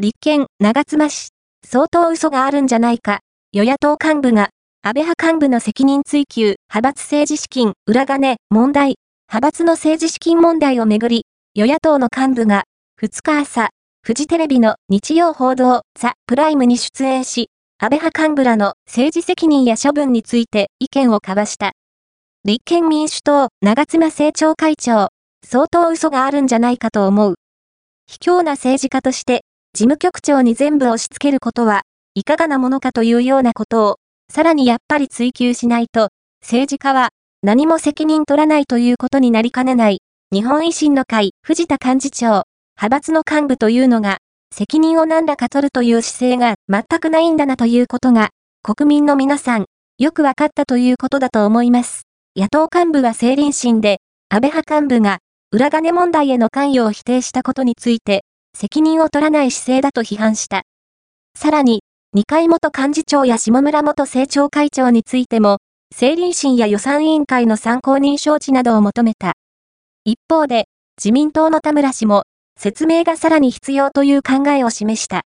立憲、長妻氏、相当嘘があるんじゃないか、与野党幹部が、安倍派幹部の責任追及、派閥政治資金、裏金、問題、派閥の政治資金問題をめぐり、与野党の幹部が、2日朝、フジテレビの日曜報道ザ・プライムに出演し、安倍派幹部らの政治責任や処分について意見を交わした。立憲民主党、長妻政調会長、相当嘘があるんじゃないかと思う。卑怯な政治家として、事務局長に全部押し付けることは、いかがなものかというようなことを、さらにやっぱり追求しないと、政治家は、何も責任取らないということになりかねない。日本維新の会、藤田幹事長、派閥の幹部というのが、責任を何らか取るという姿勢が全くないんだなということが、国民の皆さん、よくわかったということだと思います。野党幹部は政倫審で、安倍派幹部が、裏金問題への関与を否定したことについて、責任を取らない姿勢だと批判した。さらに、二階元幹事長や下村元政調会長についても、政倫審や予算委員会の参考人招致などを求めた。一方で、自民党の田村氏も、説明がさらに必要という考えを示した。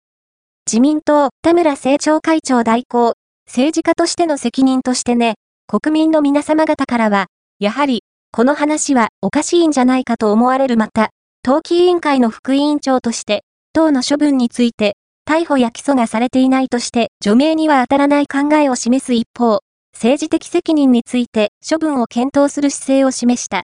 自民党、田村政調会長代行、政治家としての責任としてね、国民の皆様方からは、やはり、この話はおかしいんじゃないかと思われるまた、党紀委員会の副委員長として、党の処分について、逮捕や起訴がされていないとして、除名には当たらない考えを示す一方、政治的責任について処分を検討する姿勢を示した。